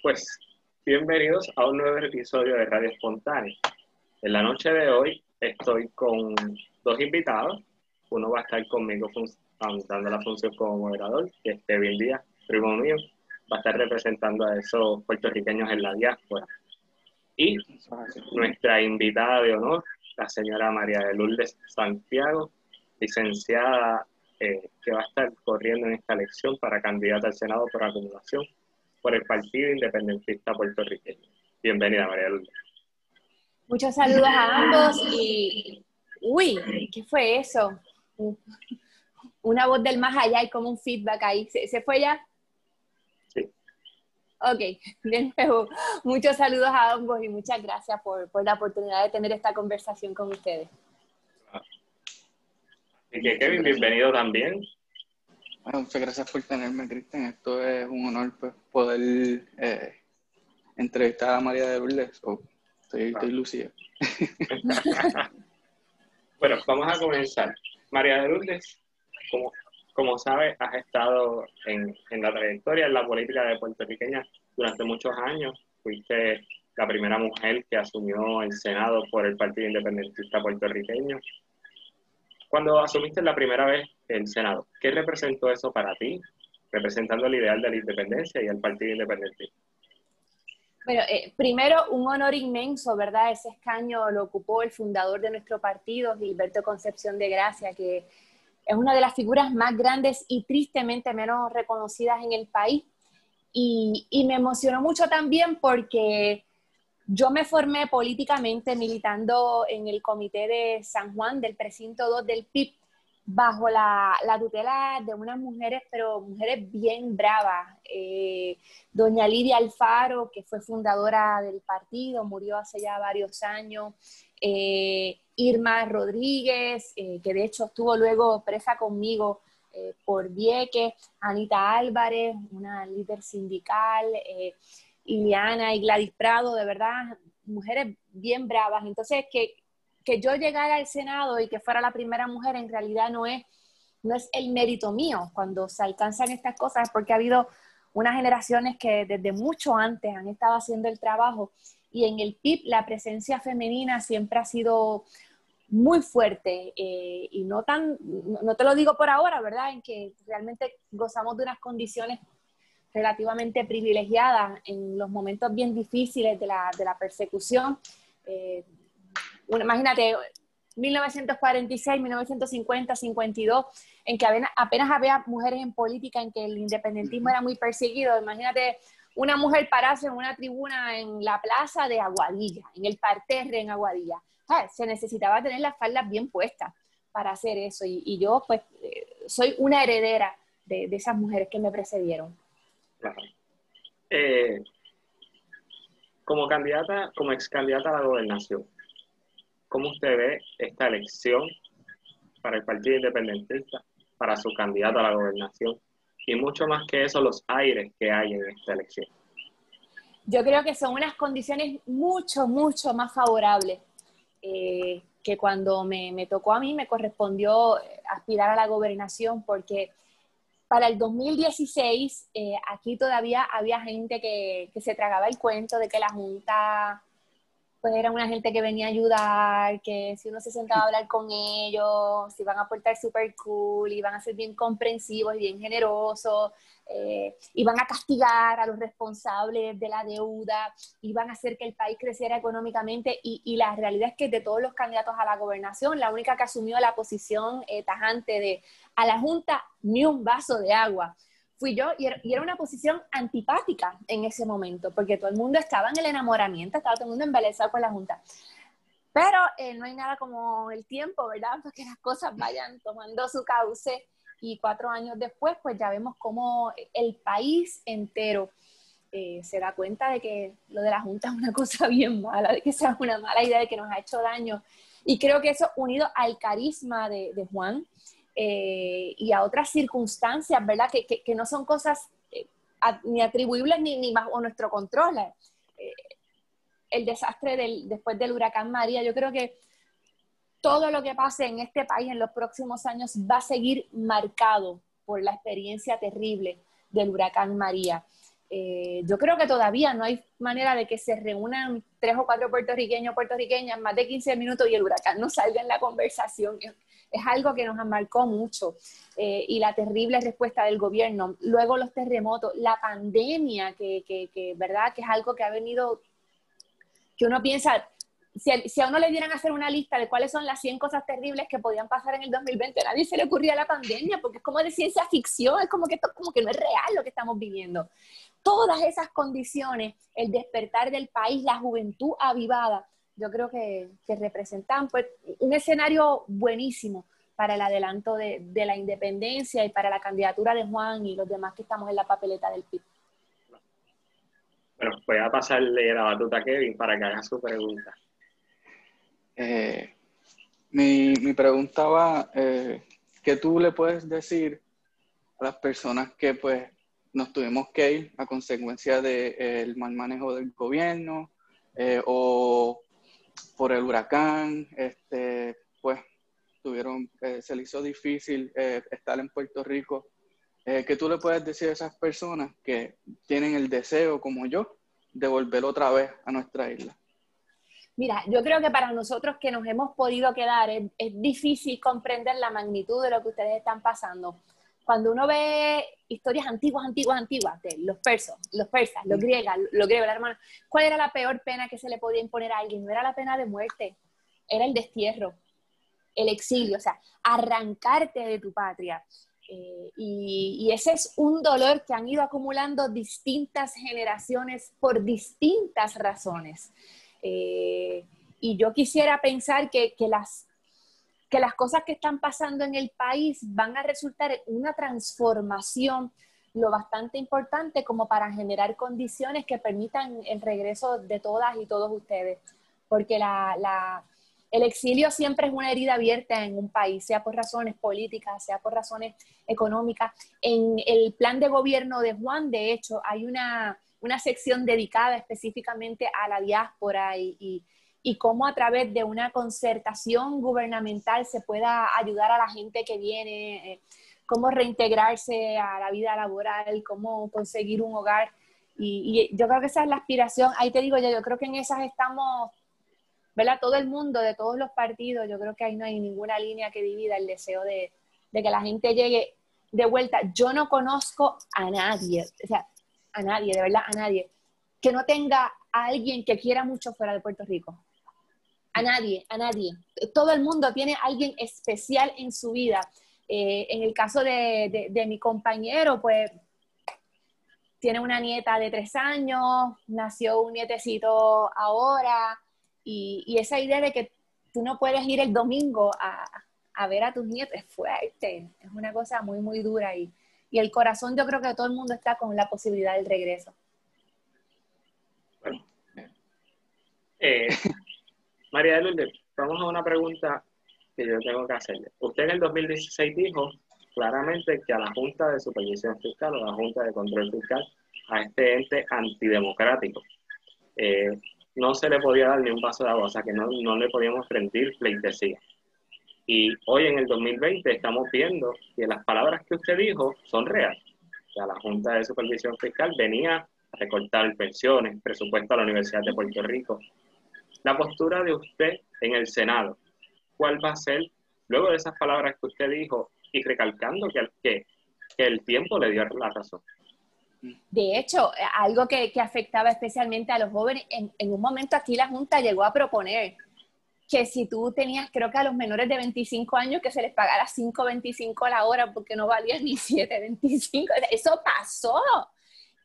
Pues bienvenidos a un nuevo episodio de Radio Espontánea. En la noche de hoy estoy con dos invitados. Uno va a estar conmigo dando la función como moderador, que es Kevin Díaz, primo mío. Va a estar representando a esos puertorriqueños en la diáspora. Y nuestra invitada de honor, la señora María de Lourdes Santiago, licenciada eh, que va a estar corriendo en esta elección para candidata al Senado por acumulación por el Partido Independentista Puertorriqueño. Bienvenida, María Lourdes. Muchos saludos a ambos y, uy, ¿qué fue eso? Una voz del más allá y como un feedback ahí. ¿Se, fue ya? Sí. Ok, de nuevo, muchos saludos a ambos y muchas gracias por, por la oportunidad de tener esta conversación con ustedes. Y que Kevin, bienvenido también. Muchas gracias por tenerme, Cristian. Esto es un honor pues, poder eh, entrevistar a María de Lourdes. Oh, estoy, estoy bueno, vamos a comenzar. María de Lourdes, como, como sabes, has estado en, en la trayectoria en la política de puertorriqueña durante muchos años. Fuiste la primera mujer que asumió el Senado por el Partido Independentista Puertorriqueño cuando asumiste la primera vez el Senado, ¿qué representó eso para ti, representando el ideal de la independencia y el Partido Independiente? Bueno, eh, primero, un honor inmenso, ¿verdad? Ese escaño lo ocupó el fundador de nuestro partido, Gilberto Concepción de Gracia, que es una de las figuras más grandes y tristemente menos reconocidas en el país. Y, y me emocionó mucho también porque yo me formé políticamente militando en el comité de San Juan del precinto 2 del PIB bajo la, tutela de unas mujeres, pero mujeres bien bravas. Eh, doña Lidia Alfaro, que fue fundadora del partido, murió hace ya varios años. Eh, Irma Rodríguez, eh, que de hecho estuvo luego presa conmigo por Vieques. Anita Álvarez, una líder sindical. Iliana y Gladys Prado, de verdad, mujeres bien bravas. Entonces, que, que yo llegara al Senado y que fuera la primera mujer, en realidad no es, no es el mérito mío cuando se alcanzan estas cosas, porque ha habido unas generaciones que desde mucho antes han estado haciendo el trabajo y en el PIB la presencia femenina siempre ha sido muy fuerte eh, y no tan, no te lo digo por ahora, ¿verdad? En que realmente gozamos de unas condiciones relativamente privilegiada en los momentos bien difíciles de la, de la persecución. Eh, imagínate, 1946, 1950, 52, en que apenas, había mujeres en política, en que el independentismo era muy perseguido. Imagínate una mujer pararse en una tribuna en la plaza de Aguadilla, en el parterre en Aguadilla. Se necesitaba tener las faldas bien puestas para hacer eso. Y, yo, pues, eh, soy una heredera de, de esas mujeres que me precedieron. Eh, como candidata, como ex candidata a la gobernación, ¿cómo usted ve esta elección para el Partido Independentista, para su candidato a la gobernación? Y mucho más que eso, los aires que hay en esta elección. Yo creo que son unas condiciones mucho, mucho más favorables eh, que cuando me, me, tocó a mí, me correspondió aspirar a la gobernación, porque para el 2016, eh, aquí todavía había gente que, que, se tragaba el cuento de que la Junta pues era una gente que venía a ayudar, que si uno se sentaba a hablar con ellos, se iban a portar súper cool, iban a ser bien comprensivos y bien generosos, eh, iban a castigar a los responsables de la deuda, iban a hacer que el país creciera económicamente y, y la realidad es que de todos los candidatos a la gobernación, la única que asumió la posición eh, tajante de a la Junta ni un vaso de agua fui yo y era, una posición antipática en ese momento, porque todo el mundo estaba en el enamoramiento, estaba todo el mundo embelesado con la Junta. Pero eh, no hay nada como el tiempo, ¿verdad? Para que las cosas vayan tomando su cauce y cuatro años después, pues ya vemos cómo el país entero eh, se da cuenta de que lo de la Junta es una cosa bien mala, de que sea una mala idea, de que nos ha hecho daño. Y creo que eso unido al carisma de, de Juan, eh, y a otras circunstancias, ¿verdad? Que, no son cosas eh, ni atribuibles ni, ni bajo nuestro control. Eh, el desastre del, después del huracán María, yo creo que todo lo que pase en este país en los próximos años va a seguir marcado por la experiencia terrible del huracán María. Yo creo que todavía no hay manera de que se reúnan tres o cuatro puertorriqueños puertorriqueñas más de 15 minutos y el huracán no salga en la conversación. Es algo que nos marcó mucho. Eh, y la terrible respuesta del gobierno. Luego los terremotos, la pandemia, que, que, ¿verdad? Que es algo que ha venido, que uno piensa, si, a uno le dieran a hacer una lista de cuáles son las 100 cosas terribles que podían pasar en el 2020, a nadie se le ocurría la pandemia, porque es como de ciencia ficción, es como que esto como que no es real lo que estamos viviendo. Todas esas condiciones, el despertar del país, la juventud avivada, yo creo que, que representan pues, un escenario buenísimo para el adelanto de, de, la independencia y para la candidatura de Juan y los demás que estamos en la papeleta del PIB. Bueno, voy a pasarle la batuta a Kevin para que haga su pregunta. Eh, mi, mi, pregunta va, eh, ¿qué tú le puedes decir a las personas que pues nos tuvimos que ir a consecuencia del de, mal manejo del gobierno eh, o por el huracán, este, pues tuvieron, eh, se les hizo difícil eh, estar en Puerto Rico? ¿Qué tú le puedes decir a esas personas que tienen el deseo, como yo, de volver otra vez a nuestra isla? Mira, yo creo que para nosotros que nos hemos podido quedar es, difícil comprender la magnitud de lo que ustedes están pasando. Cuando uno ve historias antiguas, antiguas, antiguas, de los persos, los persas, los griegos, los griegos, hermano, ¿cuál era la peor pena que se le podía imponer a alguien? No era la pena de muerte, era el destierro, el exilio, o sea, arrancarte de tu patria. Eh, y, y, ese es un dolor que han ido acumulando distintas generaciones por distintas razones. Eh, y yo quisiera pensar que, que, las, que las cosas que están pasando en el país van a resultar en una transformación lo bastante importante como para generar condiciones que permitan el regreso de todas y todos ustedes. Porque el exilio siempre es una herida abierta en un país, sea por razones políticas, sea por razones económicas. En el plan de gobierno de Juan, de hecho, hay una, una sección dedicada específicamente a la diáspora y, y, y, cómo a través de una concertación gubernamental se pueda ayudar a la gente que viene, eh, cómo reintegrarse a la vida laboral, cómo conseguir un hogar. Y, yo creo que esa es la aspiración. Ahí te digo yo, yo creo que en esas estamos, ¿verdad? Todo el mundo, de todos los partidos, yo creo que ahí no hay ninguna línea que divida el deseo de, de que la gente llegue de vuelta. Yo no conozco a nadie, o sea, a nadie, de verdad, a nadie, que no tenga a alguien que quiera mucho fuera de Puerto Rico. A nadie, a nadie. Todo el mundo tiene alguien especial en su vida. Eh, en el caso de, mi compañero, pues tiene una nieta de tres años, nació un nietecito ahora, y, esa idea de que tú no puedes ir el domingo a, ver a tus nietos es fuerte, es una cosa muy, muy dura y, y el corazón yo creo que todo el mundo está con la posibilidad del regreso. Bueno, eh, María de Lourdes, vamos a una pregunta que yo tengo que hacerle. Usted en el 2016 dijo claramente que a la Junta de Supervisión Fiscal o a la Junta de Control Fiscal, a este ente antidemocrático, eh, no se le podía dar ni un paso de agua, o sea que no, no le podíamos rendir pleitesía. Y hoy en el 2020 estamos viendo que las palabras que usted dijo son reales. O sea, la Junta de Supervisión Fiscal venía a recortar pensiones, presupuesto a la Universidad de Puerto Rico. La postura de usted en el Senado, ¿cuál va a ser luego de esas palabras que usted dijo y recalcando que, que, que el tiempo le dio la razón? De hecho, algo que, que afectaba especialmente a los jóvenes, en, en un momento aquí la Junta llegó a proponer que si tú tenías, creo que a los menores de 25 años, que se les pagara 5.25 la hora porque no valía ni 7.25, eso pasó.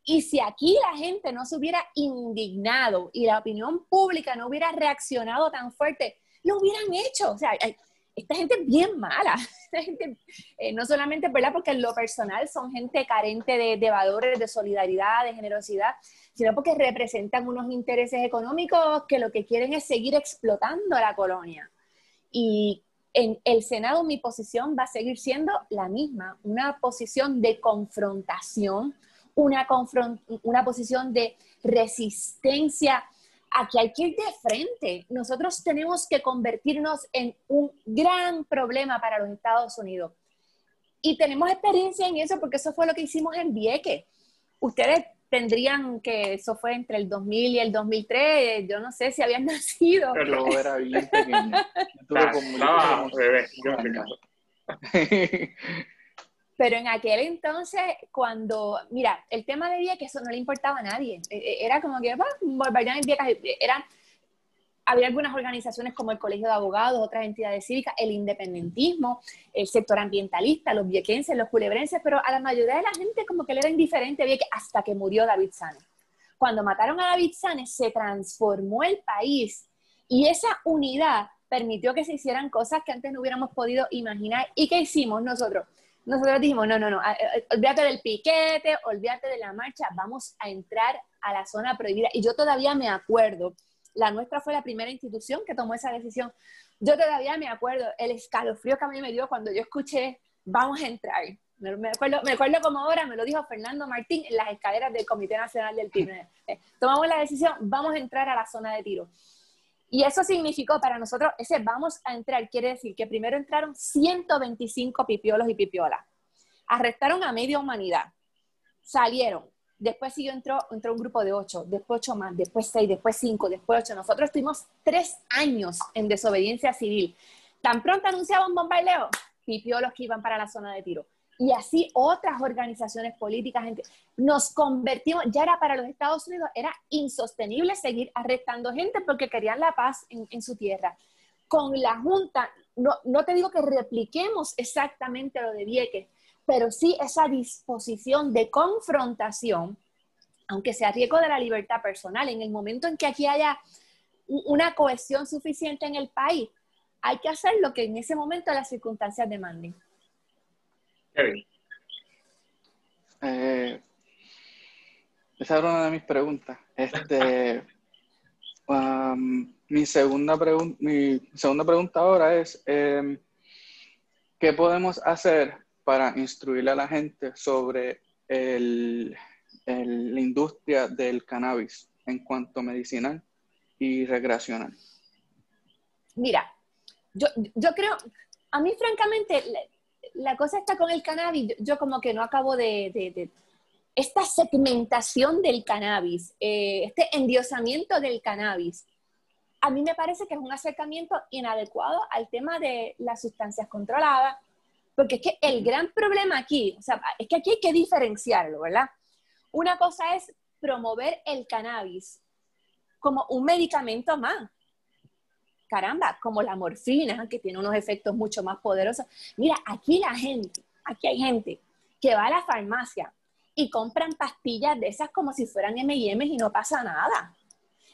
Y si aquí la gente no se hubiera indignado y la opinión pública no hubiera reaccionado tan fuerte, lo hubieran hecho. O sea, esta gente es bien mala. Gente, eh, no solamente ¿verdad? porque en lo personal son gente carente de, de, valores, de solidaridad, de generosidad, sino porque representan unos intereses económicos que lo que quieren es seguir explotando la colonia. Y en el Senado mi posición va a seguir siendo la misma, una posición de confrontación, una, confront una posición de resistencia aquí hay que ir de frente. Nosotros tenemos que convertirnos en un gran problema para los Estados Unidos. Y tenemos experiencia en eso porque eso fue lo que hicimos en Vieques. Ustedes tendrían que, eso fue entre el 2000 y el 2003, yo no sé si habían nacido. Pero era bien pequeño. No, bebé, yo Pero en aquel entonces, cuando, mira, el tema de que eso no le importaba a nadie. E, e, era como que, bombardeaban Vieques, era, había algunas organizaciones como el Colegio de Abogados, otras entidades cívicas, el independentismo, el sector ambientalista, los viequenses, los culebrenses, pero a la mayoría de la gente como que le era indiferente Vieques hasta que murió David Sanes. Cuando mataron a David Sanes, se transformó el país y esa unidad permitió que se hicieran cosas que antes no hubiéramos podido imaginar. ¿Y qué hicimos nosotros? Nosotros dijimos, no, no, no, olvídate del piquete, olvídate de la marcha, vamos a entrar a la zona prohibida. Y yo todavía me acuerdo, la nuestra fue la primera institución que tomó esa decisión. Yo todavía me acuerdo el escalofrío que a mí me dio cuando yo escuché, vamos a entrar. Me, acuerdo, me acuerdo como ahora, me lo dijo Fernando Martín en las escaleras del Comité Nacional del Tiro. Eh, tomamos la decisión, vamos a entrar a la zona de tiro. Y eso significó para nosotros, ese vamos a entrar, quiere decir que primero entraron 125 pipiolos y pipiolas. Arrestaron a media humanidad. Salieron. Después siguió, entró, entró un grupo de ocho, después ocho más, después seis, después cinco, después ocho. Nosotros estuvimos tres años en desobediencia civil. Tan pronto anunciaban un bombardeo, pipiolos que iban para la zona de tiro y así otras organizaciones políticas. Nos convertimos, ya era para los Estados Unidos, era insostenible seguir arrestando gente porque querían la paz en, su tierra. Con la Junta, no, no te digo que repliquemos exactamente lo de Vieques, pero sí esa disposición de confrontación, aunque sea riesgo de la libertad personal, en el momento en que aquí haya una cohesión suficiente en el país, hay que hacer lo que en ese momento las circunstancias demanden. Eh, esa era una de mis preguntas. Este, um, mi, segunda mi segunda pregunta ahora es, em, ¿qué podemos hacer para instruirle a la gente sobre el, la industria del cannabis en cuanto medicinal y recreacional? Mira, yo, yo creo, a mí francamente, la cosa está con el cannabis, yo como que no acabo de... esta segmentación del cannabis, eh, este endiosamiento del cannabis, a mí me parece que es un acercamiento inadecuado al tema de las sustancias controladas, porque es que el gran problema aquí, o sea, es que aquí hay que diferenciarlo, ¿verdad? Una cosa es promover el cannabis como un medicamento más, caramba, como la morfina, que tiene unos efectos mucho más poderosos. Mira, aquí la gente, aquí hay gente que va a la farmacia y compran pastillas de esas como si fueran M&M's y no pasa nada.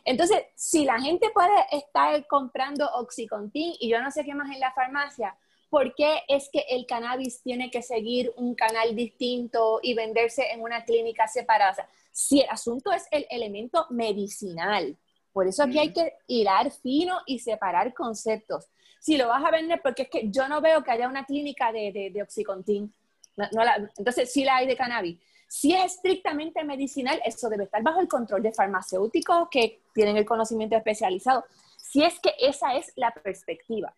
Entonces, si la gente puede estar comprando Oxycontin y yo no sé qué más en la farmacia, ¿por qué es que el cannabis tiene que seguir un canal distinto y venderse en una clínica separada? si el asunto es el elemento medicinal, por eso aquí hay que hilar fino y separar conceptos. Si lo vas a vender, porque es que yo no veo que haya una clínica de, de, Oxycontin. entonces, sí la hay de cannabis. Si es estrictamente medicinal, eso debe estar bajo el control de farmacéuticos que tienen el conocimiento especializado. Si es que esa es la perspectiva.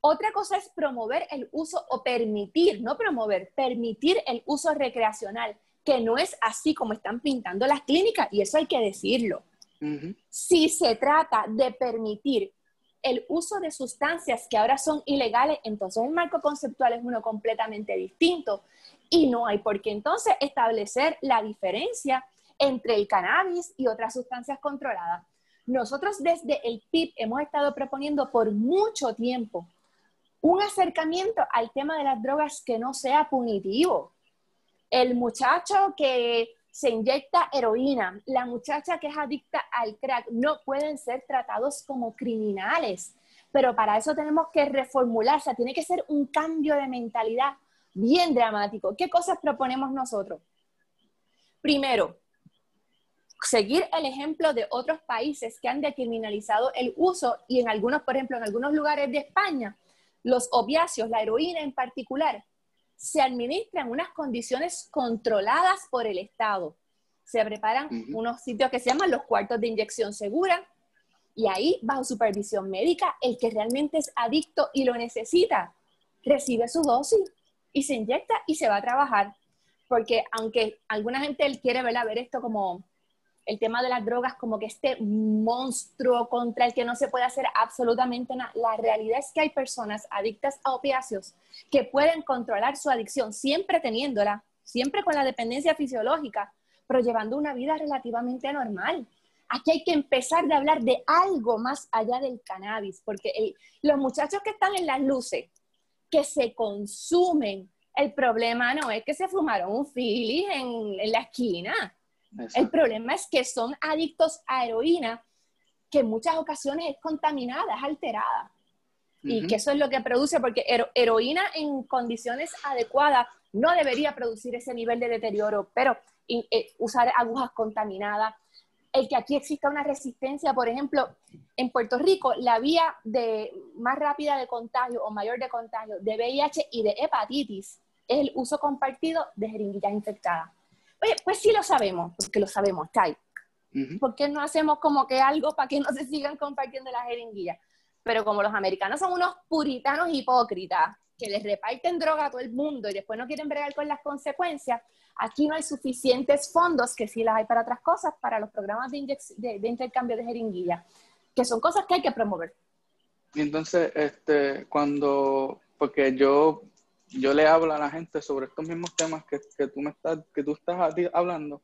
Otra cosa es promover el uso o permitir, no promover, permitir el uso recreacional, que no es así como están pintando las clínicas, y eso hay que decirlo. Si se trata de permitir el uso de sustancias que ahora son ilegales, entonces el marco conceptual es uno completamente distinto y no hay por qué entonces establecer la diferencia entre el cannabis y otras sustancias controladas. Nosotros desde el PIB hemos estado proponiendo por mucho tiempo un acercamiento al tema de las drogas que no sea punitivo. El muchacho que se inyecta heroína, la muchacha que es adicta al crack, no pueden ser tratados como criminales. Pero para eso tenemos que reformularse, tiene que ser un cambio de mentalidad bien dramático. ¿Qué cosas proponemos nosotros? Primero, seguir el ejemplo de otros países que han decriminalizado el uso y en algunos, por ejemplo, en algunos lugares de España, los opiáceos, la heroína en particular, se administra en unas condiciones controladas por el Estado. Se preparan unos sitios que se llaman los cuartos de inyección segura y ahí, bajo supervisión médica, el que realmente es adicto y lo necesita, recibe su dosis y se inyecta y se va a trabajar. porque aunque alguna gente quiere ver esto como el tema de las drogas como que este monstruo contra el que no se puede hacer absolutamente nada. La realidad es que hay personas adictas a opiáceos que pueden controlar su adicción, siempre teniéndola, siempre con la dependencia fisiológica, pero llevando una vida relativamente normal. Aquí hay que empezar de hablar de algo más allá del cannabis, porque los muchachos que están en las luces, que se consumen, el problema no es que se fumaron un filis en, en la esquina el problema es que son adictos a heroína que en muchas ocasiones es contaminada, es alterada. Y que eso es lo que produce, porque heroína en condiciones adecuadas no debería producir ese nivel de deterioro, pero eh, usar agujas contaminadas, el que aquí exista una resistencia, por ejemplo, en Puerto Rico, la vía de, más rápida de contagio o mayor de contagio de VIH y de hepatitis es el uso compartido de jeringuillas infectadas. Oye, pues sí lo sabemos, porque lo sabemos, está ahí. ¿Por qué no hacemos como que algo para que no se sigan compartiendo las jeringuillas? Pero como los americanos son unos puritanos hipócritas que les reparten droga a todo el mundo y después no quieren bregar con las consecuencias, aquí no hay suficientes fondos, que sí las hay para otras cosas, para los programas de, de, intercambio de jeringuillas, que son cosas que hay que promover. Y entonces, este, cuando, porque yo yo le hablo a la gente sobre estos mismos temas que, que tú me estás, que tú estás hablando,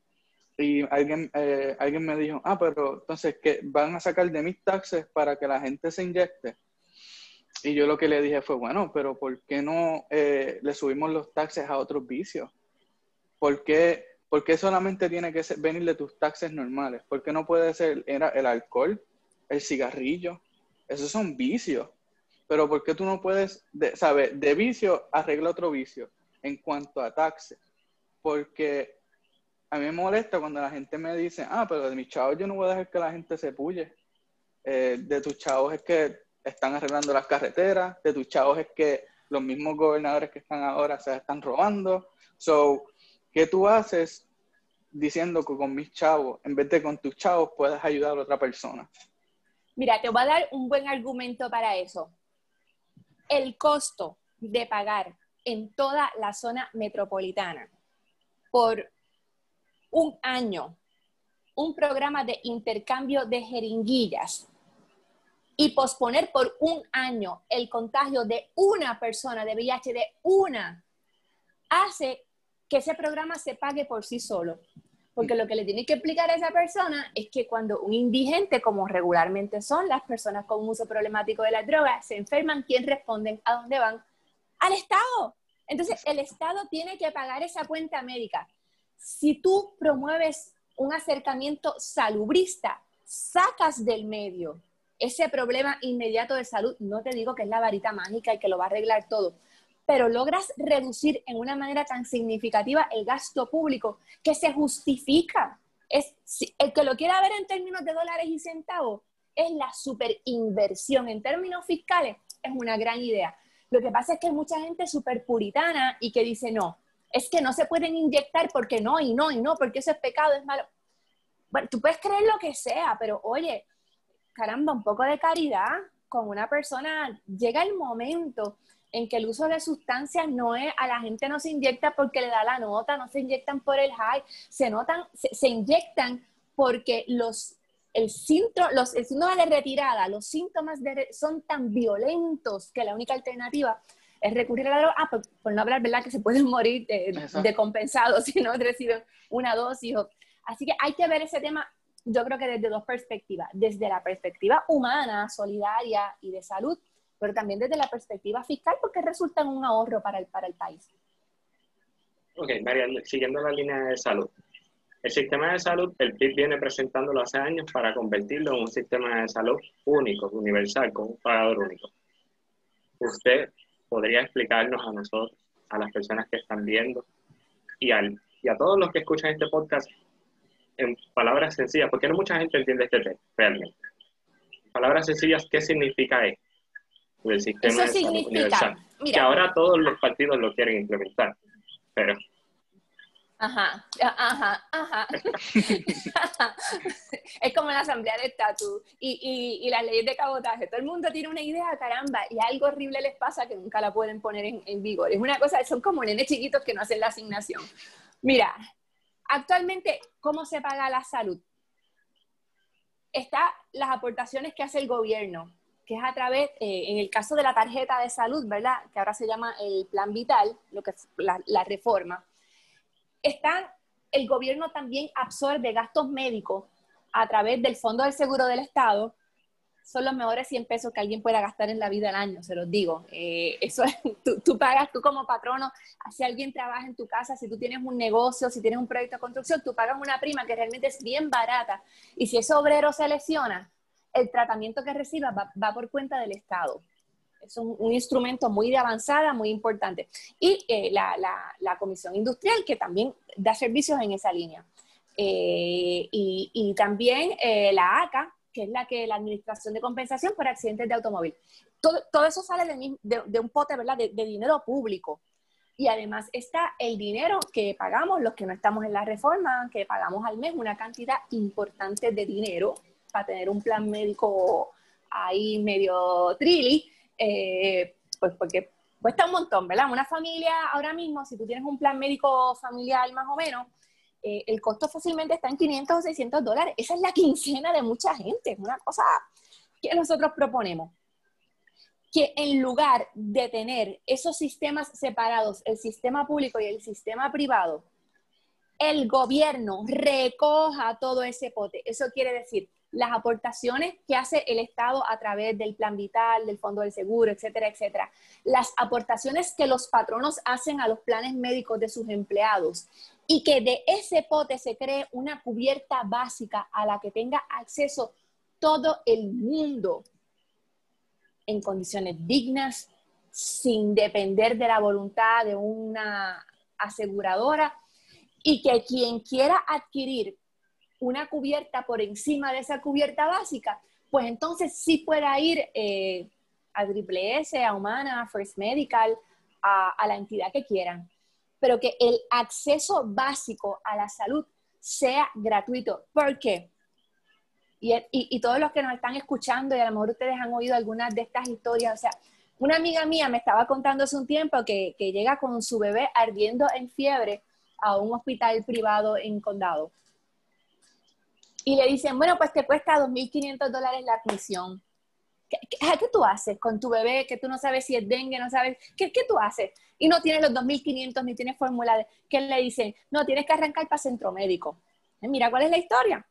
y alguien, eh, alguien me dijo, ah, pero entonces, que van a sacar de mis taxes para que la gente se inyecte? Y yo lo que le dije fue, bueno, pero ¿por qué no eh, le subimos los taxes a otros vicios? ¿Por qué, solamente tiene que venir de tus taxes normales? ¿Por qué no puede ser era el alcohol, el cigarrillo? Esos son vicios pero ¿por qué tú no puedes, de. De vicio arregla otro vicio en cuanto a taxes. Porque a mí me molesta cuando la gente me dice, ah, pero de mis chavos yo no voy a dejar que la gente se puye. Eh, de tus chavos es que están arreglando las carreteras, de tus chavos es que los mismos gobernadores que están ahora se están robando. So, ¿qué tú haces diciendo que con mis chavos, en vez de con tus chavos, puedes ayudar a otra persona? Mira, te voy a dar un buen argumento para eso el costo de pagar en toda la zona metropolitana por un año un programa de intercambio de jeringuillas y posponer por un año el contagio de una persona de VIH, de una, hace que ese programa se pague por sí solo. Porque lo que le tiene que explicar a esa persona es que cuando un indigente, como regularmente son las personas con uso problemático de las drogas, se enferman, ¿quién responden? ¿A dónde van? Al Estado. Entonces, el Estado tiene que pagar esa cuenta médica. Si tú promueves un acercamiento salubrista, sacas del medio ese problema inmediato de salud, no te digo que es la varita mágica y que lo va a arreglar todo, pero logras reducir en una manera tan significativa el gasto público que se justifica. Es, el que lo quiera ver en términos de dólares y centavos es la superinversión. En términos fiscales es una gran idea. Lo que pasa es que hay mucha gente súper puritana y que dice, no, es que no se pueden inyectar porque no, y no, y no, porque eso es pecado, es malo. Bueno, tú puedes creer lo que sea, pero oye, caramba, un poco de caridad con una persona. Llega el momento en que el uso de sustancias no es, a la gente no se inyecta porque le da la nota, no se inyectan por el high, se notan, se, inyectan porque los, el, síntoma, los, el síndrome de retirada, los síntomas son tan violentos que la única alternativa es recurrir a la droga, ah, por, no hablar, ¿verdad? Que se pueden morir de, de compensados si no reciben una dosis. así que hay que ver ese tema, yo creo que desde dos perspectivas, desde la perspectiva humana, solidaria y de salud, pero también desde la perspectiva fiscal, porque resulta en un ahorro para el, para el país. Ok, María, siguiendo la línea de salud. El sistema de salud, el PIB viene presentándolo hace años para convertirlo en un sistema de salud único, universal, con un pagador único. ¿Usted podría explicarnos a nosotros, a las personas que están viendo y, al, y a todos los que escuchan este podcast en palabras sencillas, porque no mucha gente entiende este tema realmente. Palabras sencillas, ¿qué significa esto? Del sistema Eso significa, que ahora todos los partidos lo quieren implementar, pero... Ajá, ajá, ajá. es como la asamblea de estatus y, y, y, las leyes de cabotaje. Todo el mundo tiene una idea, caramba, y algo horrible les pasa que nunca la pueden poner en, en vigor. Es una cosa, son como nenes chiquitos que no hacen la asignación. Mira, actualmente, ¿cómo se paga la salud? Está las aportaciones que hace el gobierno, que es a través, eh, en el caso de la tarjeta de salud, ¿verdad? Que ahora se llama el plan vital, lo que es la, reforma. Está, el gobierno también absorbe gastos médicos a través del Fondo del Seguro del Estado, son los mejores 100 pesos que alguien pueda gastar en la vida al año, se los digo. Eh, eso es, tú, pagas, tú como patrono, si alguien trabaja en tu casa, si tú tienes un negocio, si tienes un proyecto de construcción, tú pagas una prima que realmente es bien barata. Y si ese obrero se lesiona, el tratamiento que reciba va, por cuenta del Estado. Es un, instrumento muy de avanzada, muy importante. Y eh, la, la, Comisión Industrial, que también da servicios en esa línea. Eh, y, también la ACA, que es la que la Administración de Compensación por Accidentes de Automóvil. Todo, todo eso sale de, un pote, ¿verdad?, de, dinero público. Y además está el dinero que pagamos los que no estamos en la reforma, que pagamos al mes una cantidad importante de dinero para tener un plan médico ahí medio trilly, eh, pues porque cuesta un montón, ¿verdad? Una familia ahora mismo, si tú tienes un plan médico familiar más o menos, eh, el costo fácilmente está en 500 o 600 dólares. Esa es la quincena de mucha gente. Es una cosa que nosotros proponemos. Que en lugar de tener esos sistemas separados, el sistema público y el sistema privado, el gobierno recoja todo ese pote. Eso quiere decir las aportaciones que hace el Estado a través del plan vital, del fondo del seguro, etcétera, etcétera. Las aportaciones que los patronos hacen a los planes médicos de sus empleados y que de ese pote se cree una cubierta básica a la que tenga acceso todo el mundo en condiciones dignas, sin depender de la voluntad de una aseguradora y que quien quiera adquirir una cubierta por encima de esa cubierta básica, pues entonces sí pueda ir eh, a Triple S, a Humana, a First Medical, a, la entidad que quieran, pero que el acceso básico a la salud sea gratuito. ¿Por qué? Y, y, todos los que nos están escuchando, y a lo mejor ustedes han oído algunas de estas historias, o sea, una amiga mía me estaba contando hace un tiempo que, que llega con su bebé ardiendo en fiebre a un hospital privado en condado y le dicen, bueno, pues te cuesta 2.500 dólares la admisión. ¿Qué, ¿Qué, tú haces con tu bebé que tú no sabes si es dengue, no sabes? ¿Qué, qué tú haces? Y no tienes los 2.500 ni tienes fórmula. ¿Qué le dicen? No, tienes que arrancar para centro médico. Eh, mira cuál es la historia.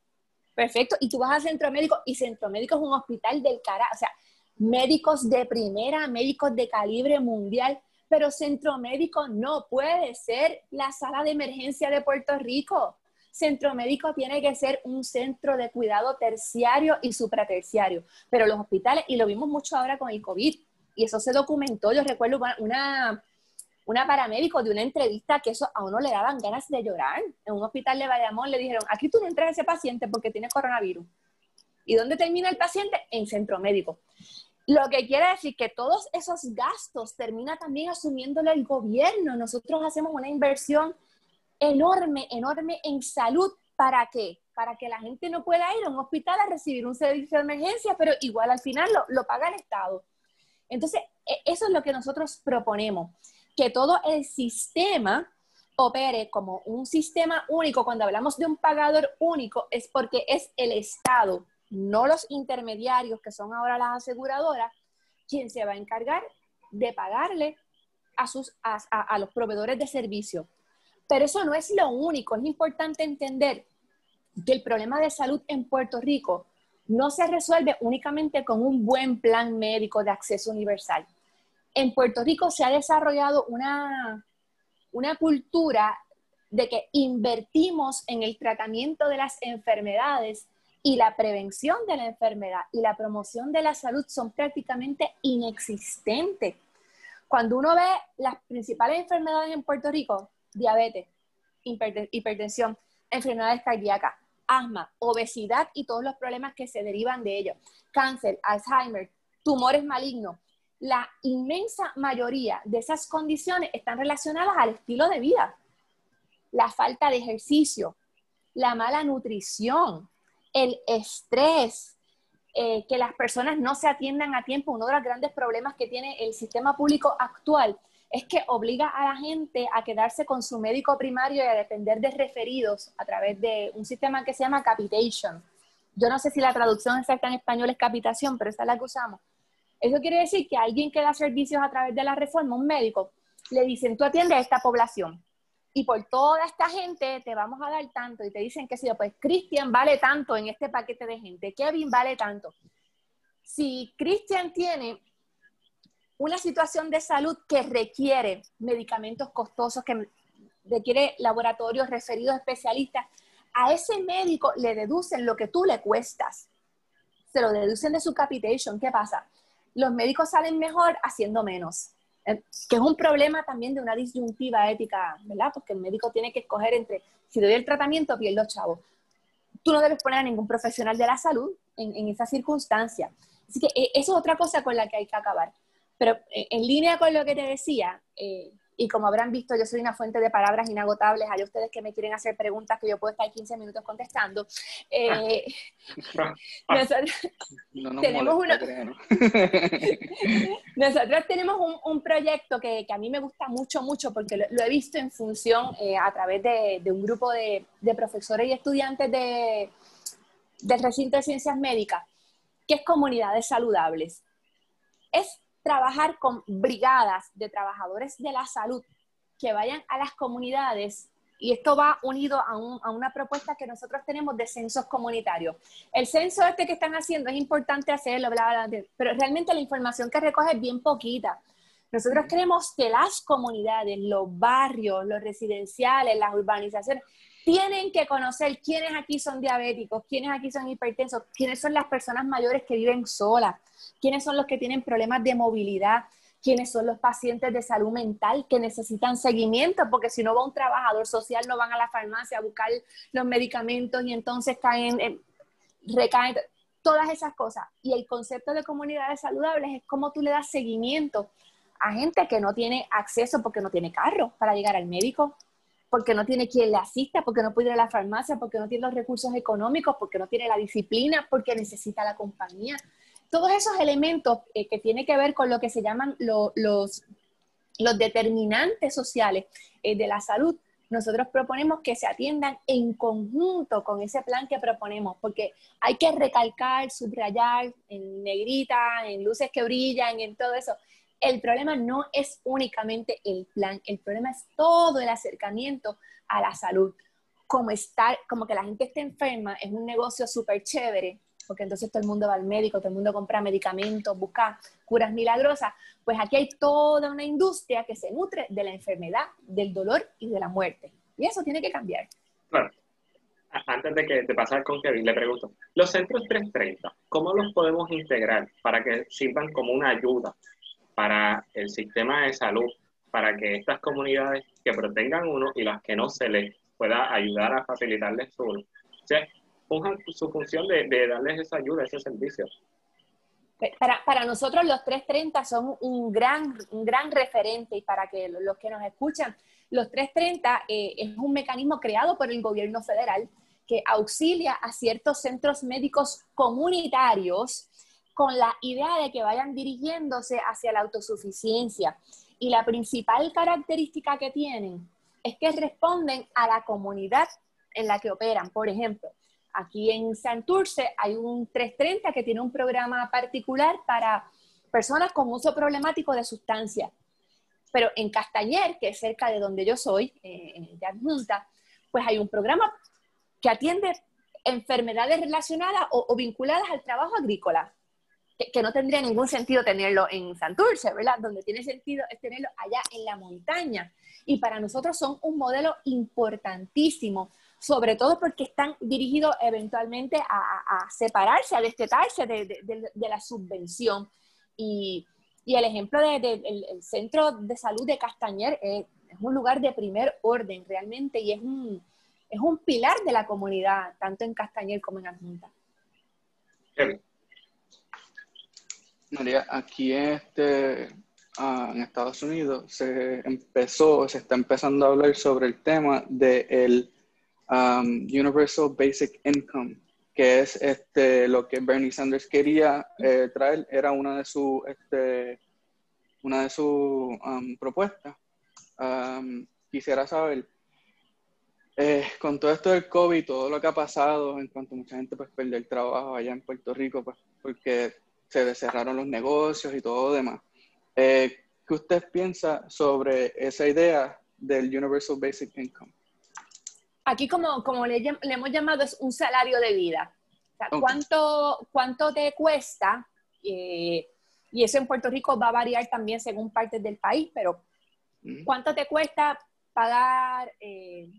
Perfecto. Y tú vas a centro médico y centro médico es un hospital del cara. O sea, médicos de primera, médicos de calibre mundial. Pero centro médico no puede ser la sala de emergencia de Puerto Rico centro médico tiene que ser un centro de cuidado terciario y supraterciario, pero los hospitales, y lo vimos mucho ahora con el COVID, y eso se documentó, yo recuerdo una, una paramédico de una entrevista que eso a uno le daban ganas de llorar. En un hospital de Bayamón le dijeron, aquí tú no entras a ese paciente porque tiene coronavirus. ¿Y dónde termina el paciente? En centro médico. Lo que quiere decir que todos esos gastos termina también asumiéndolo el gobierno. Nosotros hacemos una inversión enorme, enorme en salud. ¿Para qué? Para que la gente no pueda ir a un hospital a recibir un servicio de emergencia, pero igual al final lo, paga el Estado. Entonces, e, eso es lo que nosotros proponemos, que todo el sistema opere como un sistema único. Cuando hablamos de un pagador único, es porque es el Estado, no los intermediarios que son ahora las aseguradoras, quien se va a encargar de pagarle a, sus, a los proveedores de servicio. Pero eso no es lo único. Es importante entender que el problema de salud en Puerto Rico no se resuelve únicamente con un buen plan médico de acceso universal. En Puerto Rico se ha desarrollado una, una cultura de que invertimos en el tratamiento de las enfermedades y la prevención de la enfermedad y la promoción de la salud son prácticamente inexistentes. Cuando uno ve las principales enfermedades en Puerto Rico, diabetes, hipertensión, enfermedades cardíacas, asma, obesidad y todos los problemas que se derivan de ello, cáncer, Alzheimer, tumores malignos. La inmensa mayoría de esas condiciones están relacionadas al estilo de vida, la falta de ejercicio, la mala nutrición, el estrés, eh, que las personas no se atiendan a tiempo. Uno de los grandes problemas que tiene el sistema público actual es que obliga a la gente a quedarse con su médico primario y a depender de referidos a través de un sistema que se llama capitation. Yo no sé si la traducción exacta en español es capitación, pero esa es la que usamos. Eso quiere decir que alguien que da servicios a través de la reforma, un médico, le dicen, tú atiendes a esta población y por toda esta gente te vamos a dar tanto y te dicen que si pues Cristian vale tanto en este paquete de gente, Kevin vale tanto. Si Cristian tiene una situación de salud que requiere medicamentos costosos, que requiere laboratorios referidos especialistas, a ese médico le deducen lo que tú le cuestas. Se lo deducen de su capitation. ¿Qué pasa? Los médicos salen mejor haciendo menos. Eh, que es un problema también de una disyuntiva ética, ¿verdad? Porque el médico tiene que escoger entre si doy el tratamiento o pierdo chavos. Tú no debes poner a ningún profesional de la salud en, en esa circunstancia. Así que eh, eso es otra cosa con la que hay que acabar. Pero eh, en línea con lo que te decía, eh, y como habrán visto, yo soy una fuente de palabras inagotables. Hay ustedes que me quieren hacer preguntas que yo puedo estar 15 minutos contestando. Eh, nosotros, tenemos nosotros tenemos un, proyecto que, a mí me gusta mucho, mucho, porque lo, he visto en función eh, a través de, un grupo de, profesores y estudiantes de, del recinto de ciencias médicas, que es comunidades saludables. Es trabajar con brigadas de trabajadores de la salud que vayan a las comunidades y esto va unido a, una propuesta que nosotros tenemos de censos comunitarios. El censo este que están haciendo es importante hacerlo, bla, bla, pero realmente la información que recoge es bien poquita. Nosotros creemos que las comunidades, los barrios, los residenciales, las urbanizaciones, tienen que conocer quiénes aquí son diabéticos, quiénes aquí son hipertensos, quiénes son las personas mayores que viven solas, quiénes son los que tienen problemas de movilidad, quiénes son los pacientes de salud mental que necesitan seguimiento, porque si no va un trabajador social, no van a la farmacia a buscar los medicamentos y entonces caen, recaen, todas esas cosas. Y el concepto de comunidades saludables es cómo tú le das seguimiento a gente que no tiene acceso porque no tiene carro para llegar al médico, porque no tiene quien le asista, porque no puede ir a la farmacia, porque no tiene los recursos económicos, porque no tiene la disciplina, porque necesita la compañía. Todos esos elementos eh, que tienen que ver con lo que se llaman los, determinantes sociales eh, de la salud, nosotros proponemos que se atiendan en conjunto con ese plan que proponemos, porque hay que recalcar, subrayar en negrita, en luces que brillan, en todo eso, el problema no es únicamente el plan, el problema es todo el acercamiento a la salud. Como, estar, como que la gente esté enferma es un negocio súper chévere, porque entonces todo el mundo va al médico, todo el mundo compra medicamentos, busca curas milagrosas, pues aquí hay toda una industria que se nutre de la enfermedad, del dolor y de la muerte. Y eso tiene que cambiar. Bueno, antes de que te pasar con Kevin, le pregunto, los centros 330, ¿cómo los podemos integrar para que sirvan como una ayuda para el sistema de salud, para que estas comunidades que protengan uno y las que no se les pueda ayudar a facilitarles su, o sea, su función de, darles esa ayuda, ese servicio. Para, para, nosotros los 330 son un gran, un gran referente y para que los que nos escuchan, los 330 eh, es un mecanismo creado por el gobierno federal que auxilia a ciertos centros médicos comunitarios con la idea de que vayan dirigiéndose hacia la autosuficiencia. Y la principal característica que tienen es que responden a la comunidad en la que operan. Por ejemplo, aquí en Santurce hay un 330 que tiene un programa particular para personas con uso problemático de sustancias. Pero en Castañer, que es cerca de donde yo soy, eh, de adjunta, pues hay un programa que atiende enfermedades relacionadas o vinculadas al trabajo agrícola que, no tendría ningún sentido tenerlo en Santurce, ¿verdad? Donde tiene sentido es tenerlo allá en la montaña. Y para nosotros son un modelo importantísimo, sobre todo porque están dirigidos eventualmente a, separarse, a destetarse de, la subvención. Y, el ejemplo del Centro de Salud de Castañer es, un lugar de primer orden realmente y es un, es un pilar de la comunidad, tanto en Castañer como en Adjunta. María, aquí este, ah, en Estados Unidos se empezó, se está empezando a hablar sobre el tema del de um, Universal Basic Income, que es este, lo que Bernie Sanders quería eh, traer, era una de sus este, una de sus um, propuestas. Um, quisiera saber, eh, con todo esto del COVID, todo lo que ha pasado en cuanto mucha gente pues perdió el trabajo allá en Puerto Rico, pues porque se cerraron los negocios y todo demás. Eh, ¿Qué usted piensa sobre esa idea del Universal Basic Income? Aquí, como, como le, hemos llamado, es un salario de vida. ¿cuánto, ¿Cuánto te cuesta? Eh, y eso en Puerto Rico va a variar también según partes del país, pero mm. ¿cuánto te cuesta pagar eh,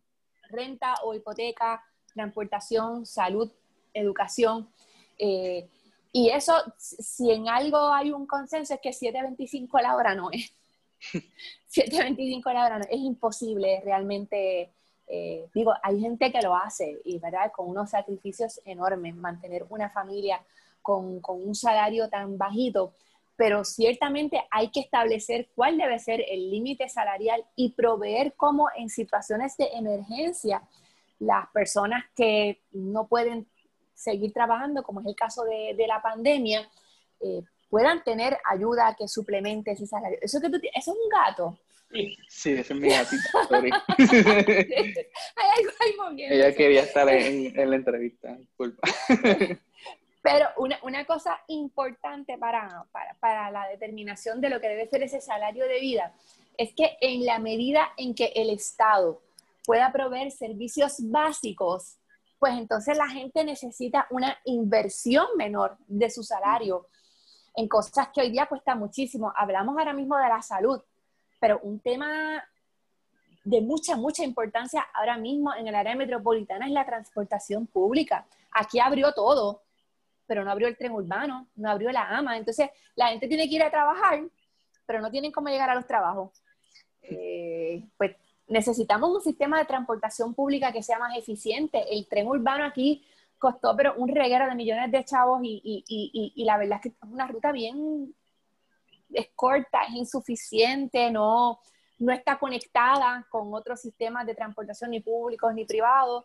renta o hipoteca, transportación, salud, educación? Eh, y eso, si en algo hay un consenso, es que 7.25 la hora no es. 7.25 la hora no es imposible realmente. Eh, digo, hay gente que lo hace y, ¿verdad? Con unos sacrificios enormes, mantener una familia con, con un salario tan bajito, pero ciertamente hay que establecer cuál debe ser el límite salarial y proveer cómo en situaciones de emergencia las personas que no pueden seguir trabajando, como es el caso de, de la pandemia, eh, puedan tener ayuda que suplemente ese salario. Eso, que tú, eso es un gato. Sí, ese es mi gatito. hay algo Ella quería estar en, en la entrevista, disculpa. Pero una, una cosa importante para, para, para, la determinación de lo que debe ser ese salario de vida es que en la medida en que el Estado pueda proveer servicios básicos, pues entonces la gente necesita una inversión menor de su salario en cosas que hoy día cuesta muchísimo. Hablamos ahora mismo de la salud, pero un tema de mucha, mucha importancia ahora mismo en el área metropolitana es la transportación pública. Aquí abrió todo pero no abrió el tren urbano, no abrió la AMA. Entonces, la gente tiene que ir a trabajar, pero no tienen cómo llegar a los trabajos. Eh, pues necesitamos un sistema de transportación pública que sea más eficiente. El tren urbano aquí costó pero un reguero de millones de chavos y, y, y, y la verdad es que es una ruta bien es corta, es insuficiente, no, no está conectada con otros sistemas de transportación ni públicos ni privados.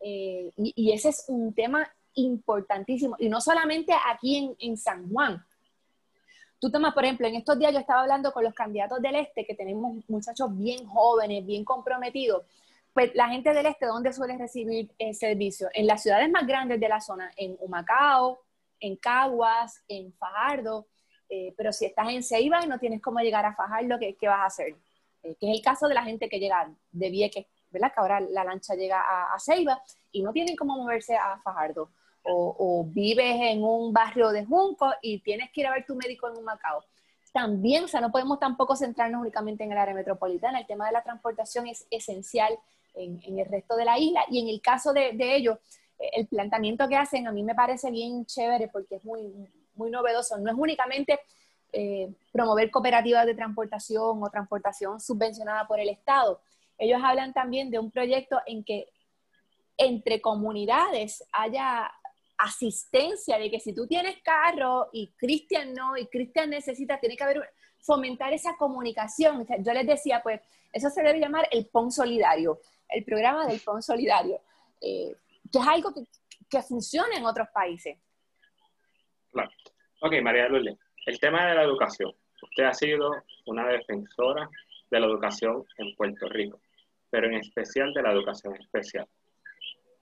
Eh, y, ese es un tema importantísimo. Y no solamente aquí en, San Juan. Tú tomas, por ejemplo, en estos días yo estaba hablando con los candidatos del este, que tenemos muchachos bien jóvenes, bien comprometidos. Pues la gente del este, ¿dónde suele recibir el servicio? En las ciudades más grandes de la zona, en Humacao, en Caguas, en Fajardo. Eh, pero si estás en Ceiba y no tienes cómo llegar a Fajardo, ¿qué, qué vas a hacer? Eh, que es el caso de la gente que llega de Vieques, ¿verdad? Que ahora la lancha llega a, a Ceiba y no tienen cómo moverse a Fajardo o, vives en un barrio de Junco y tienes que ir a ver tu médico en un Macao. También, o sea, no podemos tampoco centrarnos únicamente en el área metropolitana, el tema de la transportación es esencial en, el resto de la isla y en el caso de, ellos, el planteamiento que hacen a mí me parece bien chévere porque es muy, muy novedoso. No es únicamente eh, promover cooperativas de transportación o transportación subvencionada por el Estado. Ellos hablan también de un proyecto en que entre comunidades haya asistencia, de que si tú tienes carro y Cristian no, y Cristian necesita, tiene que haber, fomentar esa comunicación. yo les decía, pues, eso se debe llamar el PON solidario, el programa del PON solidario, eh, que es algo que, que, funciona en otros países. Ok, María Lourdes, el tema de la educación. Usted ha sido una defensora de la educación en Puerto Rico, pero en especial de la educación especial.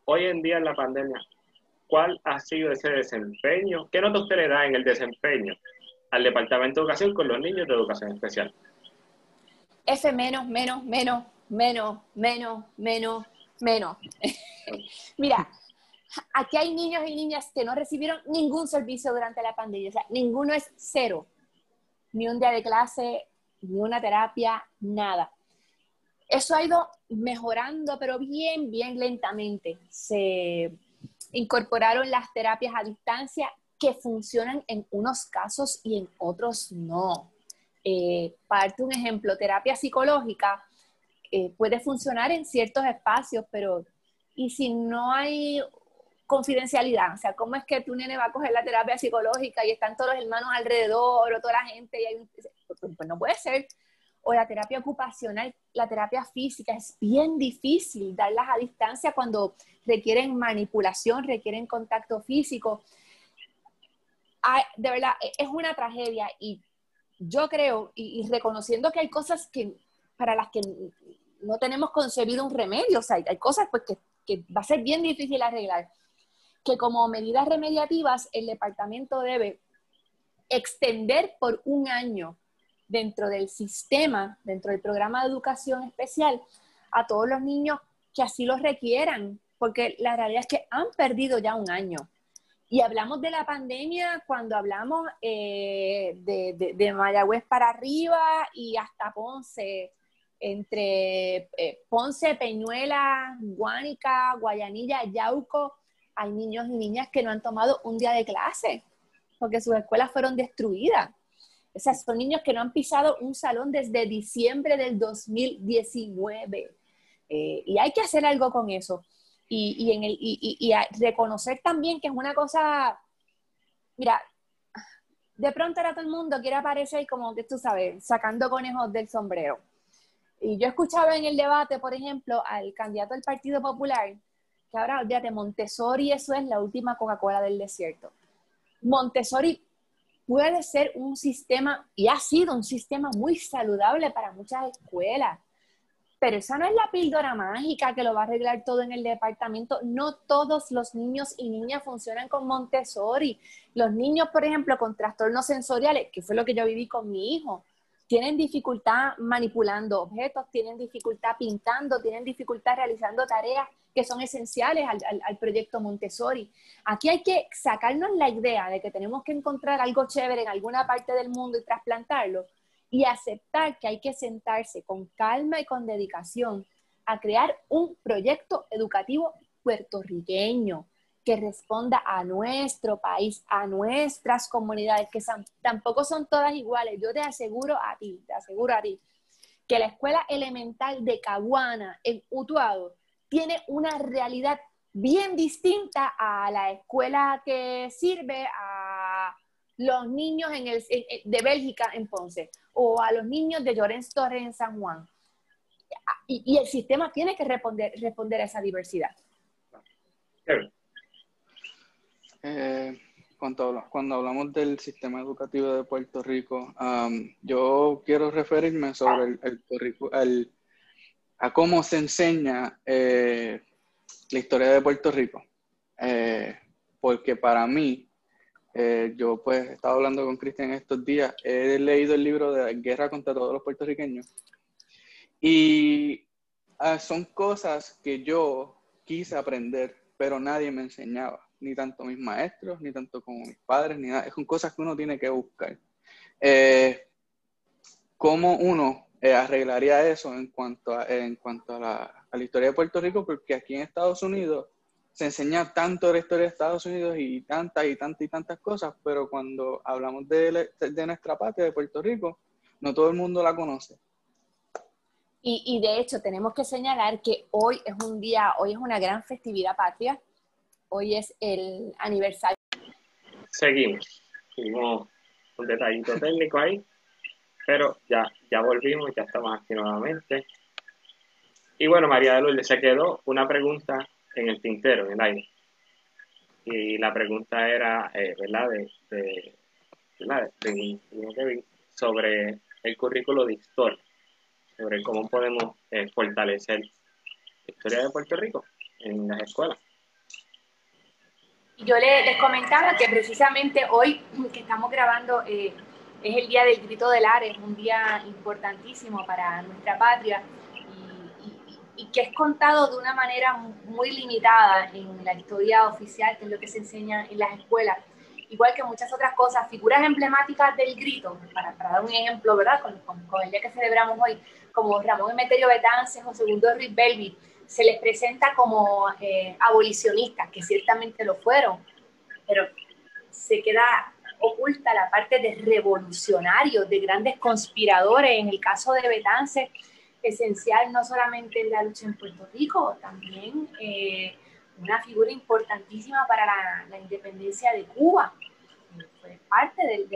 Hoy en día en la pandemia, ¿cuál ha sido ese desempeño? ¿Qué nota usted le da en el desempeño al Departamento de Educación con los niños de educación especial? F menos, menos, menos, menos, menos, menos, menos. Mira, aquí hay niños y niñas que no recibieron ningún servicio durante la pandemia, o sea, ninguno es cero, ni un día de clase, ni una terapia, nada. Eso ha ido mejorando, pero bien, bien lentamente. Se incorporaron las terapias a distancia que funcionan en unos casos y en otros no. Eh, para darte un ejemplo, terapia psicológica eh, puede funcionar en ciertos espacios, pero ¿y si no hay confidencialidad? O sea, ¿cómo es que tu nene va a coger la terapia psicológica y están todos los hermanos alrededor o toda la gente? Pues, no puede ser o la terapia ocupacional, la terapia física, es bien difícil darlas a distancia cuando requieren manipulación, requieren contacto físico. de verdad, e, es una tragedia y yo creo, y, reconociendo que hay cosas que, para las que no tenemos concebido un remedio, o sea, hay, cosas pues, que va a ser bien difícil arreglar, que como medidas remediativas el departamento debe extender por un año dentro del sistema, dentro del programa de educación especial, a todos los niños que así lo requieran, porque la realidad es que han perdido ya un año. Y hablamos de la pandemia cuando hablamos eh, de, de, Mayagüez para arriba y hasta Ponce, entre eh, Ponce, Peñuela, Guánica, Guayanilla, Yauco, hay niños y niñas que no han tomado un día de clase porque sus escuelas fueron destruidas. O sea, son niños que no han pisado un salón desde diciembre del 2019. Eh, y hay que hacer algo con eso. Y, en el, y, reconocer también que es una cosa, mira, de pronto era todo el mundo quiere aparecer como que tú sabes, sacando conejos del sombrero. Y yo escuchaba en el debate, por ejemplo, al candidato del Partido Popular, que ahora, olvídate, Montessori, eso es la última Coca-Cola del desierto. Montessori puede ser un sistema, y ha sido un sistema muy saludable para muchas escuelas, pero esa no es la píldora mágica que lo va a arreglar todo en el departamento. No todos los niños y niñas funcionan con Montessori. Los niños, por ejemplo, con trastornos sensoriales, que fue lo que yo viví con mi hijo, tienen dificultad manipulando objetos, tienen dificultad pintando, tienen dificultad realizando tareas que son esenciales al, proyecto Montessori. Aquí hay que sacarnos la idea de que tenemos que encontrar algo chévere en alguna parte del mundo y trasplantarlo y aceptar que hay que sentarse con calma y con dedicación a crear un proyecto educativo puertorriqueño que responda a nuestro país, a nuestras comunidades, que tampoco son todas iguales. Yo te aseguro a ti, te aseguro a ti, que la escuela elemental de Caguana, en Utuado, tiene una realidad bien distinta a la escuela que sirve a los niños en el, de Bélgica en Ponce o a los niños de Llorens Torres en San Juan. Y, el sistema tiene que responder, responder a esa diversidad. Eh, cuando, hablamos del sistema educativo de Puerto Rico, um, yo quiero referirme sobre el, el, a cómo se enseña eh, la historia de Puerto Rico. Eh, porque para mí, yo pues he estado hablando con Cristian estos días, he leído el libro de Guerra contra todos los puertorriqueños y ah, son cosas que yo quise aprender, pero nadie me enseñaba, ni tanto mis maestros, ni tanto como mis padres, ni nada. Son cosas que uno tiene que buscar. ¿Cómo uno eh, arreglaría eso en cuanto, a, en cuanto a la, a la, historia de Puerto Rico, porque aquí en Estados Unidos se enseña tanto de la historia de Estados Unidos y tantas y tantas y tantas cosas, pero cuando hablamos de, de nuestra patria, de Puerto Rico, no todo el mundo la conoce. Y, y, de hecho tenemos que señalar que hoy es un día, hoy es una gran festividad patria, hoy es el aniversario. Seguimos, seguimos un detallito técnico ahí. Pero ya, ya volvimos, ya estamos aquí nuevamente. Y bueno, María de Lourdes, se quedó una pregunta en el tintero, en el aire. Y la pregunta era, eh, ¿verdad? De, de, ¿verdad? De, sobre el currículo de historia, sobre cómo podemos eh, fortalecer la historia de Puerto Rico en las escuelas. Yo les, comentaba que precisamente hoy que estamos grabando eh, es el día del grito del Ares, un día importantísimo para nuestra patria y, que es contado de una manera muy limitada en la historia oficial, que es lo que se enseña en las escuelas. Igual que muchas otras cosas, figuras emblemáticas del grito, para, dar un ejemplo, ¿verdad? Con, el día que celebramos hoy, como Ramón Emeterio Betances o Segundo Ruiz Belvi, se les presenta como eh, abolicionistas, que ciertamente lo fueron, pero se queda oculta la parte de revolucionarios, de grandes conspiradores. En el caso de Betance, esencial no solamente en la lucha en Puerto Rico, también eh, una figura importantísima para la, independencia de Cuba. Fue parte del,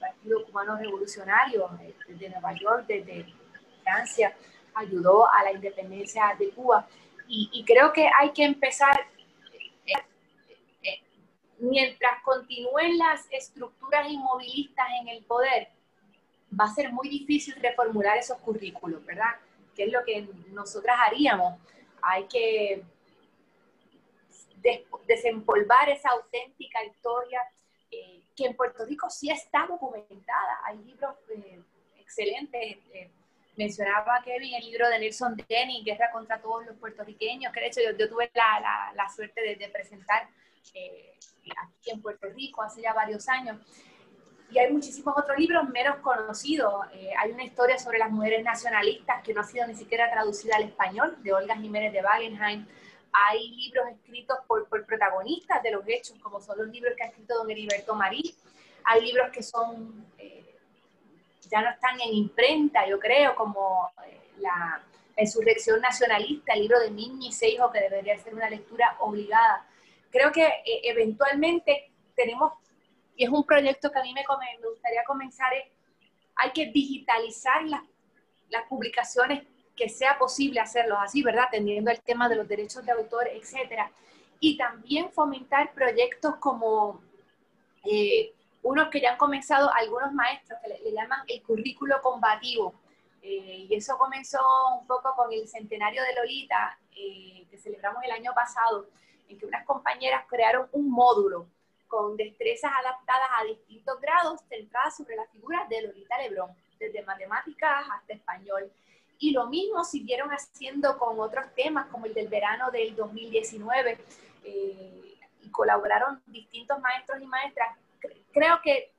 Partido Cubano Revolucionario desde Nueva York, desde Francia, ayudó a la independencia de Cuba. Y, y creo que hay que empezar mientras continúen las estructuras inmovilistas en el poder, va a ser muy difícil reformular esos currículos, ¿verdad? ¿Qué es lo que nosotras haríamos? Hay que desempolvar esa auténtica historia eh, que en Puerto Rico sí está documentada. Hay libros eh, excelentes. Eh, mencionaba Kevin el libro de Nelson Denny, Guerra contra todos los puertorriqueños, que de hecho yo, tuve la, la, la, suerte de, de presentar aquí en Puerto Rico hace ya varios años. Y hay muchísimos otros libros menos conocidos. hay una historia sobre las mujeres nacionalistas que no ha sido ni siquiera traducida al español, de Olga Jiménez de Wagenheim hay libros escritos por, por, protagonistas de los hechos, como son los libros que ha escrito don Heriberto Marí. Hay libros que son, eh, ya no están en imprenta, yo creo, como eh, la Insurrección Nacionalista, el libro de Mimi Seijo, que debería ser una lectura obligada. Creo que eh, eventualmente tenemos, y es un proyecto que a mí me, me gustaría comenzar, es, hay que digitalizar las, las publicaciones que sea posible hacerlo así, ¿verdad? Atendiendo el tema de los derechos de autor, etcétera. Y también fomentar proyectos como eh, unos que ya han comenzado algunos maestros, que le, llaman el currículo combativo. Eh, y eso comenzó un poco con el centenario de Lolita, eh, que celebramos el año pasado, en que unas compañeras crearon un módulo con destrezas adaptadas a distintos grados centradas sobre la figura de Lolita Lebrón, desde matemáticas hasta español. Y lo mismo siguieron haciendo con otros temas, como el del verano del 2019, eh, y colaboraron distintos maestros y maestras. Creo que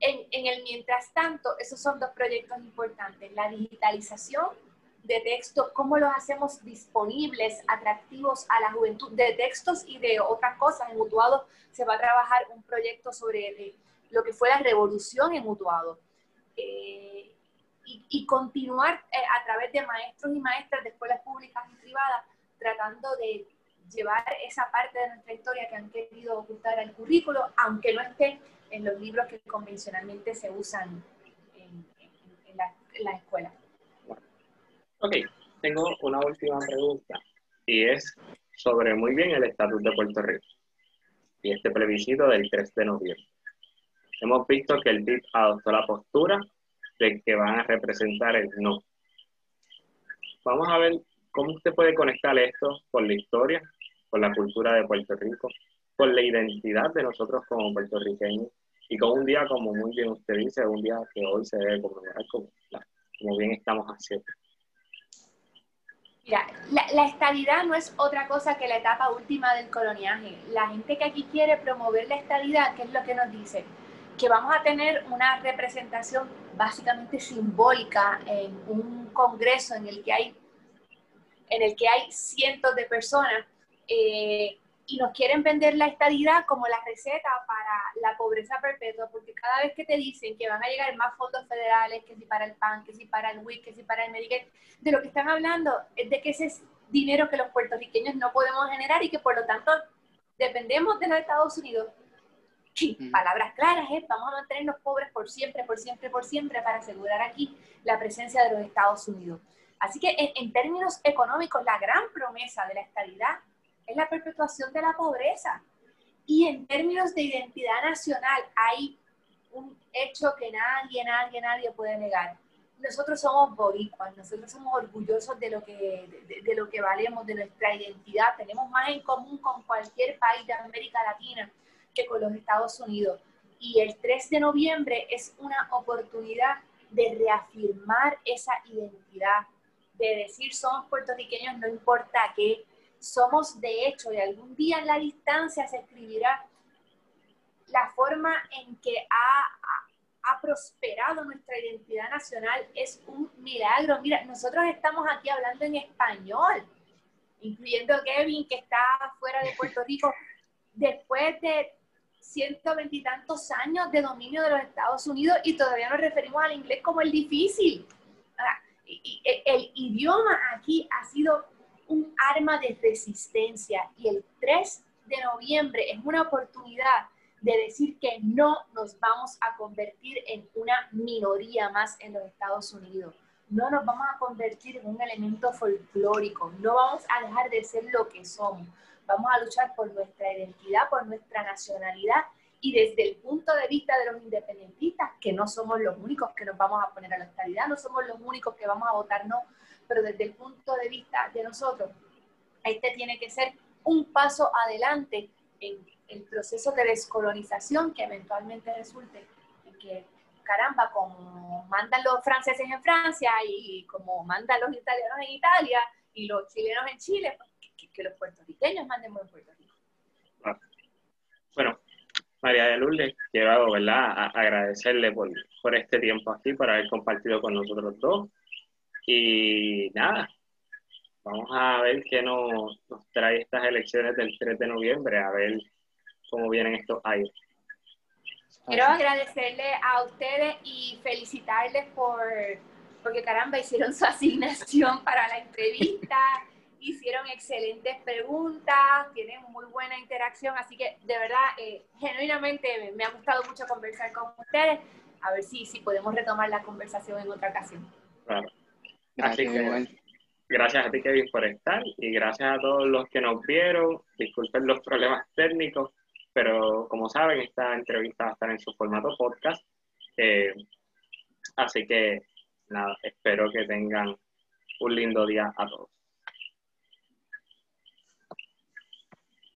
en, en, el mientras tanto, esos son dos proyectos importantes, la digitalización de textos, cómo los hacemos disponibles, atractivos a la juventud, de textos y de otras cosas. En Mutuado se va a trabajar un proyecto sobre lo que fue la revolución en Mutuado. Eh, y, continuar eh, a través de maestros y maestras de escuelas públicas y privadas tratando de llevar esa parte de nuestra historia que han querido ocultar al currículo, aunque no esté en los libros que convencionalmente se usan en, en, la, en escuela. Ok, tengo una última pregunta y es sobre muy bien el estatus de Puerto Rico y este plebiscito del 3 de noviembre. Hemos visto que el PIB adoptó la postura de que van a representar el no. Vamos a ver cómo usted puede conectar esto con la historia, con la cultura de Puerto Rico, con la identidad de nosotros como puertorriqueños y con un día, como muy bien usted dice, un día que hoy se debe conmemorar como, como bien estamos haciendo. Mira, la, la, estadidad no es otra cosa que la etapa última del coloniaje. La gente que aquí quiere promover la estadidad, ¿qué es lo que nos dice? Que vamos a tener una representación básicamente simbólica en un congreso en el que hay, en el que hay cientos de personas eh, y nos quieren vender la estadidad como la receta para la pobreza perpetua, porque cada vez que te dicen que van a llegar más fondos federales, que si para el PAN, que si para el WIC, que si para el Medicare, de lo que están hablando es de que ese es dinero que los puertorriqueños no podemos generar y que por lo tanto dependemos de los Estados Unidos Sí, palabras claras, ¿eh? vamos a mantenernos pobres por siempre, por siempre, por siempre para asegurar aquí la presencia de los Estados Unidos. Así que en, términos económicos, la gran promesa de la estabilidad es la perpetuación de la pobreza. Y en términos de identidad nacional, hay un hecho que nadie, nadie, nadie puede negar. Nosotros somos boricuas, nosotros somos orgullosos de lo, que, de lo que valemos, de nuestra identidad. Tenemos más en común con cualquier país de América Latina que con los Estados Unidos. Y el 3 de noviembre es una oportunidad de reafirmar esa identidad, de decir somos puertorriqueños, no importa qué, somos de hecho, y algún día en la distancia se escribirá la forma en que ha, ha, prosperado nuestra identidad nacional es un milagro. Mira, nosotros estamos aquí hablando en español, incluyendo Kevin, que está fuera de Puerto Rico, después de ciento veintitantos años de dominio de los Estados Unidos y todavía nos referimos al inglés como el difícil. Ah, el idioma aquí ha sido un arma de resistencia y el 3 de noviembre es una oportunidad de decir que no nos vamos a convertir en una minoría más en los Estados Unidos. No nos vamos a convertir en un elemento folclórico, no vamos a dejar de ser lo que somos. Vamos a luchar por nuestra identidad, por nuestra nacionalidad y desde el punto de vista de los independentistas, que no somos los únicos que nos vamos a poner a la estabilidad, no somos los únicos que vamos a votar no, pero desde el punto de vista de nosotros, este tiene que ser un paso adelante en el proceso de descolonización que eventualmente resulte en que, caramba, como mandan los franceses en Francia y como mandan los italianos en Italia y los chilenos en Chile, que, que los puertorriqueños manden por Puerto Rico. Bueno, María de Lourdes, quiero ¿verdad? agradecerle por, por este tiempo aquí, por haber compartido con nosotros dos. Y nada, vamos a ver qué nos, nos, trae estas elecciones del 3 de noviembre, a ver cómo vienen estos años. Quiero agradecerle a ustedes y felicitarles por, porque caramba, hicieron su asignación para la entrevista hicieron excelentes preguntas, tienen muy buena interacción, así que de verdad, eh, genuinamente me, ha gustado mucho conversar con ustedes. A ver si, si podemos retomar la conversación en otra ocasión. Claro. Así que, gracias a ti, Kevin, por estar y gracias a todos los que nos vieron. Disculpen los problemas técnicos, pero como saben, esta entrevista va a estar en su formato podcast. Eh, así que, nada, espero que tengan un lindo día a todos.